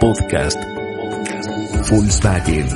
Podcast Volkswagen.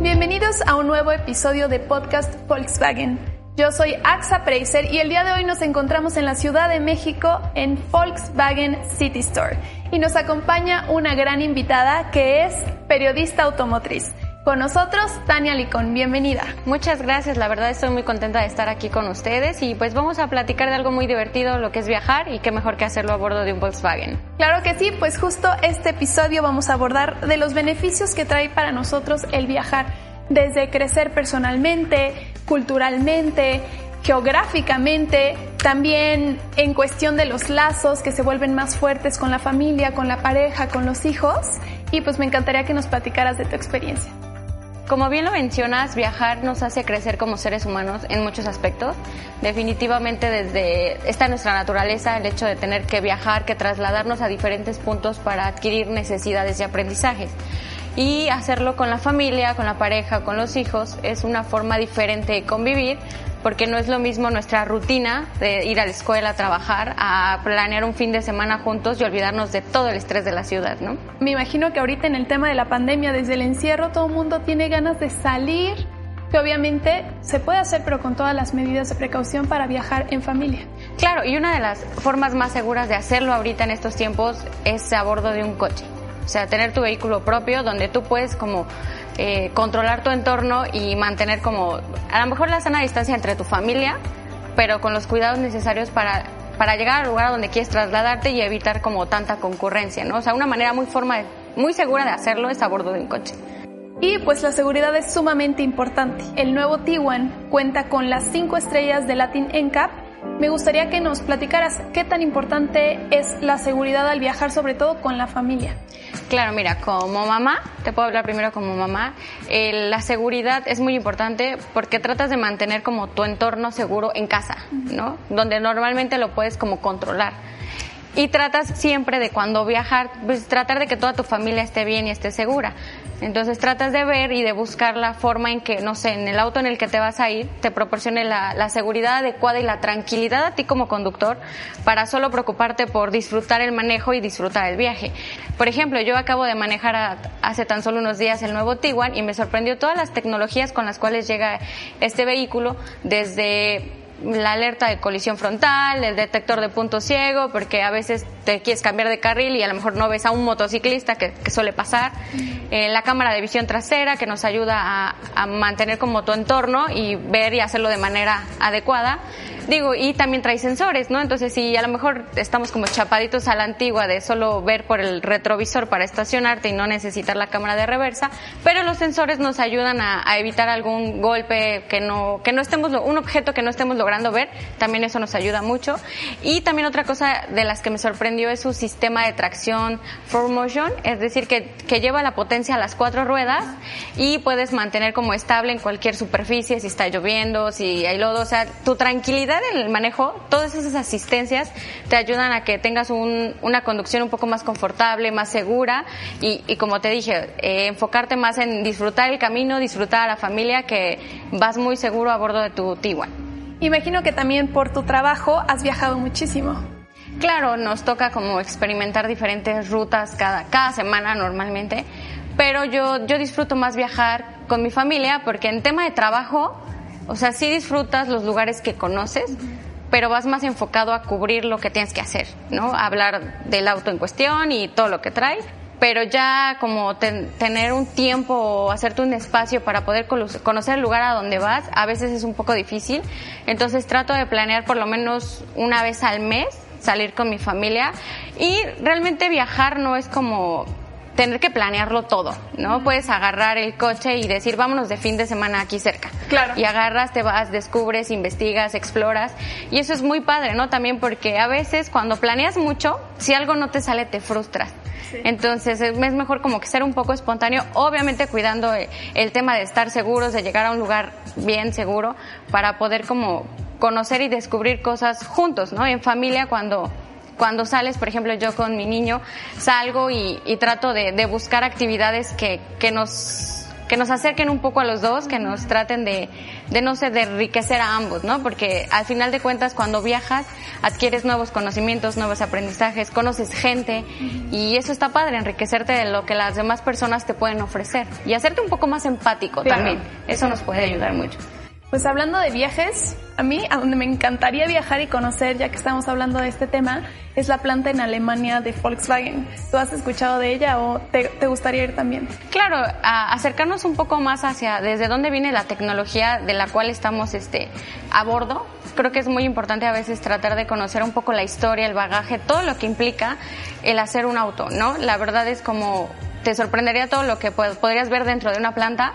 Bienvenidos a un nuevo episodio de Podcast Volkswagen. Yo soy Axa Preiser y el día de hoy nos encontramos en la Ciudad de México en Volkswagen City Store y nos acompaña una gran invitada que es periodista automotriz. Con nosotros, Tania Licón, bienvenida. Muchas gracias, la verdad estoy muy contenta de estar aquí con ustedes y pues vamos a platicar de algo muy divertido, lo que es viajar y qué mejor que hacerlo a bordo de un Volkswagen. Claro que sí, pues justo este episodio vamos a abordar de los beneficios que trae para nosotros el viajar, desde crecer personalmente, culturalmente, geográficamente, también en cuestión de los lazos que se vuelven más fuertes con la familia, con la pareja, con los hijos. Y pues me encantaría que nos platicaras de tu experiencia. Como bien lo mencionas, viajar nos hace crecer como seres humanos en muchos aspectos. Definitivamente desde esta nuestra naturaleza, el hecho de tener que viajar, que trasladarnos a diferentes puntos para adquirir necesidades y aprendizajes. Y hacerlo con la familia, con la pareja, con los hijos, es una forma diferente de convivir, porque no es lo mismo nuestra rutina de ir a la escuela, a trabajar, a planear un fin de semana juntos y olvidarnos de todo el estrés de la ciudad, ¿no? Me imagino que ahorita en el tema de la pandemia, desde el encierro, todo el mundo tiene ganas de salir, que obviamente se puede hacer, pero con todas las medidas de precaución para viajar en familia. Claro, y una de las formas más seguras de hacerlo ahorita en estos tiempos es a bordo de un coche. O sea, tener tu vehículo propio donde tú puedes como eh, controlar tu entorno y mantener como a lo mejor la sana distancia entre tu familia, pero con los cuidados necesarios para, para llegar al lugar donde quieres trasladarte y evitar como tanta concurrencia, ¿no? O sea, una manera muy, forma muy segura de hacerlo es a bordo de un coche. Y pues la seguridad es sumamente importante. El nuevo Tiguan cuenta con las 5 estrellas de Latin NCAP. Me gustaría que nos platicaras qué tan importante es la seguridad al viajar, sobre todo con la familia. Claro, mira, como mamá, te puedo hablar primero como mamá, eh, la seguridad es muy importante porque tratas de mantener como tu entorno seguro en casa, ¿no? Donde normalmente lo puedes como controlar. Y tratas siempre de cuando viajar, pues tratar de que toda tu familia esté bien y esté segura. Entonces tratas de ver y de buscar la forma en que, no sé, en el auto en el que te vas a ir, te proporcione la, seguridad adecuada y la tranquilidad a ti como conductor para solo preocuparte por disfrutar el manejo y disfrutar el viaje. Por ejemplo, yo acabo de manejar hace tan solo unos días el nuevo Tiguan y me sorprendió todas las tecnologías con las cuales llega este vehículo, desde la alerta de colisión frontal, el detector de punto ciego, porque a veces te quieres cambiar de carril y a lo mejor no ves a un motociclista, que, suele pasar, eh, la cámara de visión trasera, que nos ayuda a, mantener como tu entorno y ver y hacerlo de manera adecuada. Digo, y también trae sensores, ¿no? Entonces, si a lo mejor estamos como chapaditos a la antigua de solo ver por el retrovisor para estacionarte y no necesitar la cámara de reversa, pero los sensores nos ayudan a, evitar algún golpe que no, que no estemos, un objeto que no estemos logrando ver, también eso nos ayuda mucho. Y también otra cosa de las que me sorprendió es su sistema de tracción 4Motion, es decir, que, que lleva la potencia a las cuatro ruedas y puedes mantener como estable en cualquier superficie, si está lloviendo, si hay lodo, o sea, tu tranquilidad en el manejo, todas esas asistencias te ayudan a que tengas un, una conducción un poco más confortable, más segura y, y como te dije, eh, enfocarte más en disfrutar el camino, disfrutar a la familia, que vas muy seguro a bordo de tu Tiguan. Imagino que también por tu trabajo has viajado muchísimo. Claro, nos toca como experimentar diferentes rutas cada, cada semana normalmente, pero yo, yo disfruto más viajar con mi familia porque en tema de trabajo, o sea, sí disfrutas los lugares que conoces, pero vas más enfocado a cubrir lo que tienes que hacer, ¿no? Hablar del auto en cuestión y todo lo que trae, pero ya como ten, tener un tiempo o hacerte un espacio para poder conocer el lugar a donde vas, a veces es un poco difícil. Entonces trato de planear por lo menos una vez al mes salir con mi familia y realmente viajar no es como tener que planearlo todo, ¿no? Puedes agarrar el coche y decir, vámonos de fin de semana aquí cerca. Claro. Y agarras, te vas, descubres, investigas, exploras. Y eso es muy padre, ¿no? También porque a veces cuando planeas mucho, si algo no te sale, te frustras. Sí. Entonces es mejor como que ser un poco espontáneo, obviamente cuidando el tema de estar seguros, de llegar a un lugar bien seguro, para poder como conocer y descubrir cosas juntos, ¿no? En familia cuando cuando sales, por ejemplo, yo con mi niño salgo y, y trato de, de, buscar actividades que, que nos que nos acerquen un poco a los dos, que nos traten de, de no sé, de enriquecer a ambos, ¿no? Porque al final de cuentas cuando viajas adquieres nuevos conocimientos, nuevos aprendizajes, conoces gente y eso está padre, enriquecerte de lo que las demás personas te pueden ofrecer y hacerte un poco más empático también. Eso nos puede ayudar mucho. Pues hablando de viajes, a mí a donde me encantaría viajar y conocer, ya que estamos hablando de este tema, es la planta en Alemania de Volkswagen. ¿Tú has escuchado de ella o te, gustaría ir también? Claro, acercarnos un poco más hacia desde dónde viene la tecnología de la cual estamos este, a bordo. Creo que es muy importante a veces tratar de conocer un poco la historia, el bagaje, todo lo que implica el hacer un auto, ¿no? La verdad es como te sorprendería todo lo que podrías ver dentro de una planta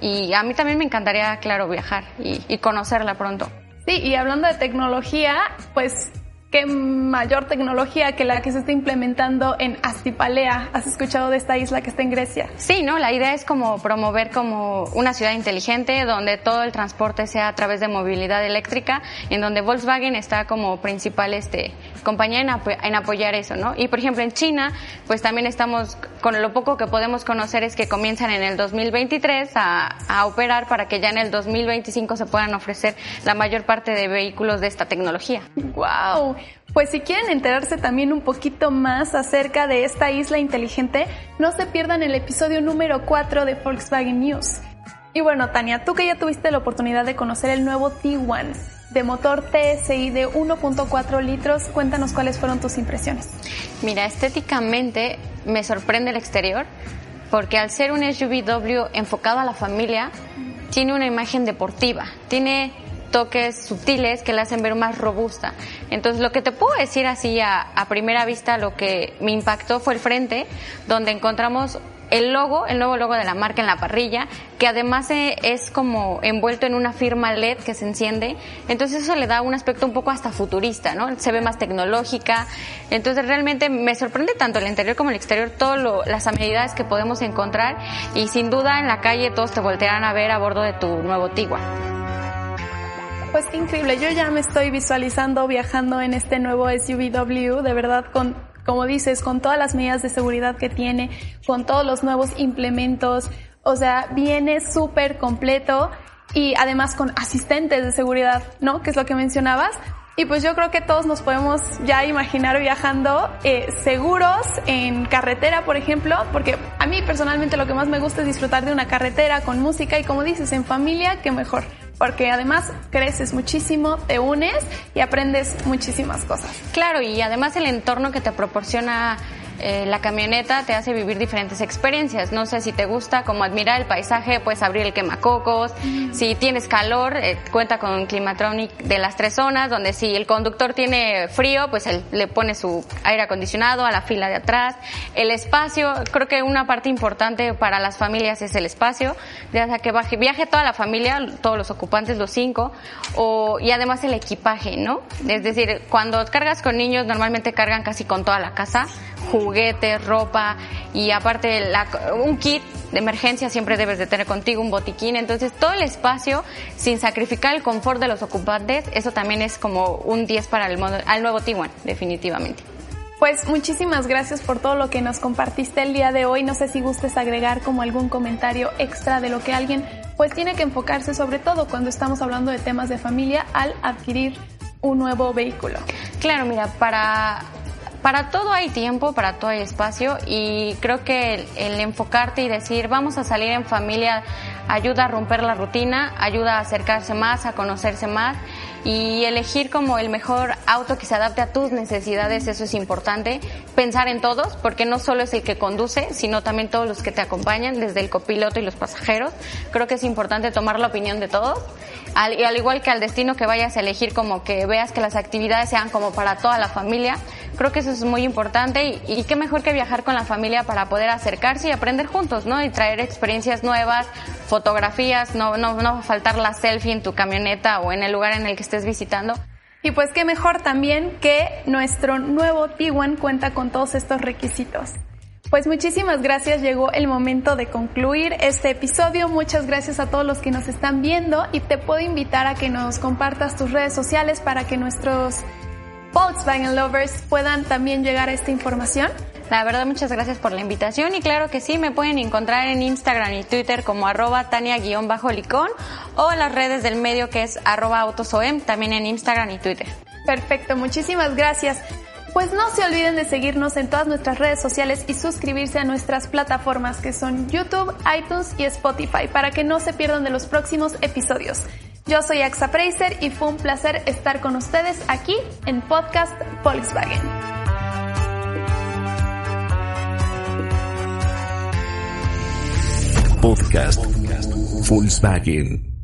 y a mí también me encantaría, claro, viajar y, y conocerla pronto. Sí, y hablando de tecnología, pues qué mayor tecnología que la que se está implementando en Astipalea. ¿Has escuchado de esta isla que está en Grecia? Sí, ¿no? La idea es como promover como una ciudad inteligente donde todo el transporte sea a través de movilidad eléctrica, en donde Volkswagen está como principal este, compañía en, apoyar eso, ¿no? Y por ejemplo en China, pues también estamos, con lo poco que podemos conocer es que comienzan en el 2023 a, a operar para que ya en el 2025 se puedan ofrecer la mayor parte de vehículos de esta tecnología. ¡Wow! Pues si quieren enterarse también un poquito más acerca de esta isla inteligente, no se pierdan el episodio número 4 de Volkswagen News. Y bueno, Tania, tú que ya tuviste la oportunidad de conocer el nuevo T1 de motor TSI de 1.4 litros, cuéntanos cuáles fueron tus impresiones. Mira, estéticamente me sorprende el exterior porque al ser un SUV enfocado a la familia, tiene una imagen deportiva, tiene toques sutiles que la hacen ver más robusta. Entonces, lo que te puedo decir así a, primera vista, lo que me impactó fue el frente, donde encontramos el logo, el nuevo logo de la marca en la parrilla, que además eh, es como envuelto en una firma LED que se enciende. Entonces eso le da un aspecto un poco hasta futurista, ¿no? Se ve más tecnológica. Entonces realmente me sorprende tanto el interior como el exterior, todas las amenidades que podemos encontrar y sin duda en la calle todos te voltearán a ver a bordo de tu nuevo Tigua. Pues qué increíble, yo ya me estoy visualizando viajando en este nuevo SUVW, de verdad con como dices, con todas las medidas de seguridad que tiene, con todos los nuevos implementos, o sea, viene súper completo y además con asistentes de seguridad, ¿no? Que es lo que mencionabas. Y pues yo creo que todos nos podemos ya imaginar viajando eh, seguros en carretera, por ejemplo, porque a mí personalmente lo que más me gusta es disfrutar de una carretera con música y como dices, en familia, qué mejor porque además creces muchísimo, te unes y aprendes muchísimas cosas. Claro, y además el entorno que te proporciona eh, la camioneta te hace vivir diferentes experiencias. No sé si te gusta como admirar el paisaje, puedes abrir el quemacocos. Si tienes calor, eh, cuenta con un Climatronic de las tres zonas, donde si el conductor tiene frío, pues él le pone su aire acondicionado a la fila de atrás. El espacio, creo que una parte importante para las familias es el espacio, ya que baje, viaje toda la familia, todos los ocupantes, los cinco, o, y además el equipaje, ¿no? Es decir, cuando cargas con niños, normalmente cargan casi con toda la casa juguetes, ropa y aparte un kit de emergencia siempre debes de tener contigo, un botiquín. Entonces todo el espacio sin sacrificar el confort de los ocupantes, eso también es como un 10 para el al nuevo Tiguan, definitivamente. Pues muchísimas gracias por todo lo que nos compartiste el día de hoy. No sé si gustes agregar como algún comentario extra de lo que alguien pues tiene que enfocarse sobre todo cuando estamos hablando de temas de familia al adquirir un nuevo vehículo. Claro, mira, para para todo hay tiempo, para todo hay espacio y creo que el, enfocarte y decir vamos a salir en familia ayuda a romper la rutina, ayuda a acercarse más, a conocerse más y elegir como el mejor auto que se adapte a tus necesidades, eso es importante. Pensar en todos, porque no solo es el que conduce, sino también todos los que te acompañan, desde el copiloto y los pasajeros. Creo que es importante tomar la opinión de todos. Al, y al igual que al destino que vayas a elegir, como que veas que las actividades sean como para toda la familia. Creo que eso es muy importante y, y qué mejor que viajar con la familia para poder acercarse y aprender juntos, ¿no? Y traer experiencias nuevas, fotografías, no, no, no faltar la selfie en tu camioneta o en el lugar en el que estés visitando. Y pues qué mejor también que nuestro nuevo Tiguan cuenta con todos estos requisitos. Pues muchísimas gracias, llegó el momento de concluir este episodio. Muchas gracias a todos los que nos están viendo y te puedo invitar a que nos compartas tus redes sociales para que nuestros Volkswagen Lovers puedan también llegar a esta información. La verdad, muchas gracias por la invitación y claro que sí, me pueden encontrar en Instagram y Twitter como arroba tania-licón o en las redes del medio que es arroba autosoem, también en Instagram y Twitter. Perfecto, muchísimas gracias. Pues no se olviden de seguirnos en todas nuestras redes sociales y suscribirse a nuestras plataformas que son YouTube, iTunes y Spotify para que no se pierdan de los próximos episodios. Yo soy Axa Preiser y fue un placer estar con ustedes aquí en Podcast Volkswagen. Podcast Volkswagen.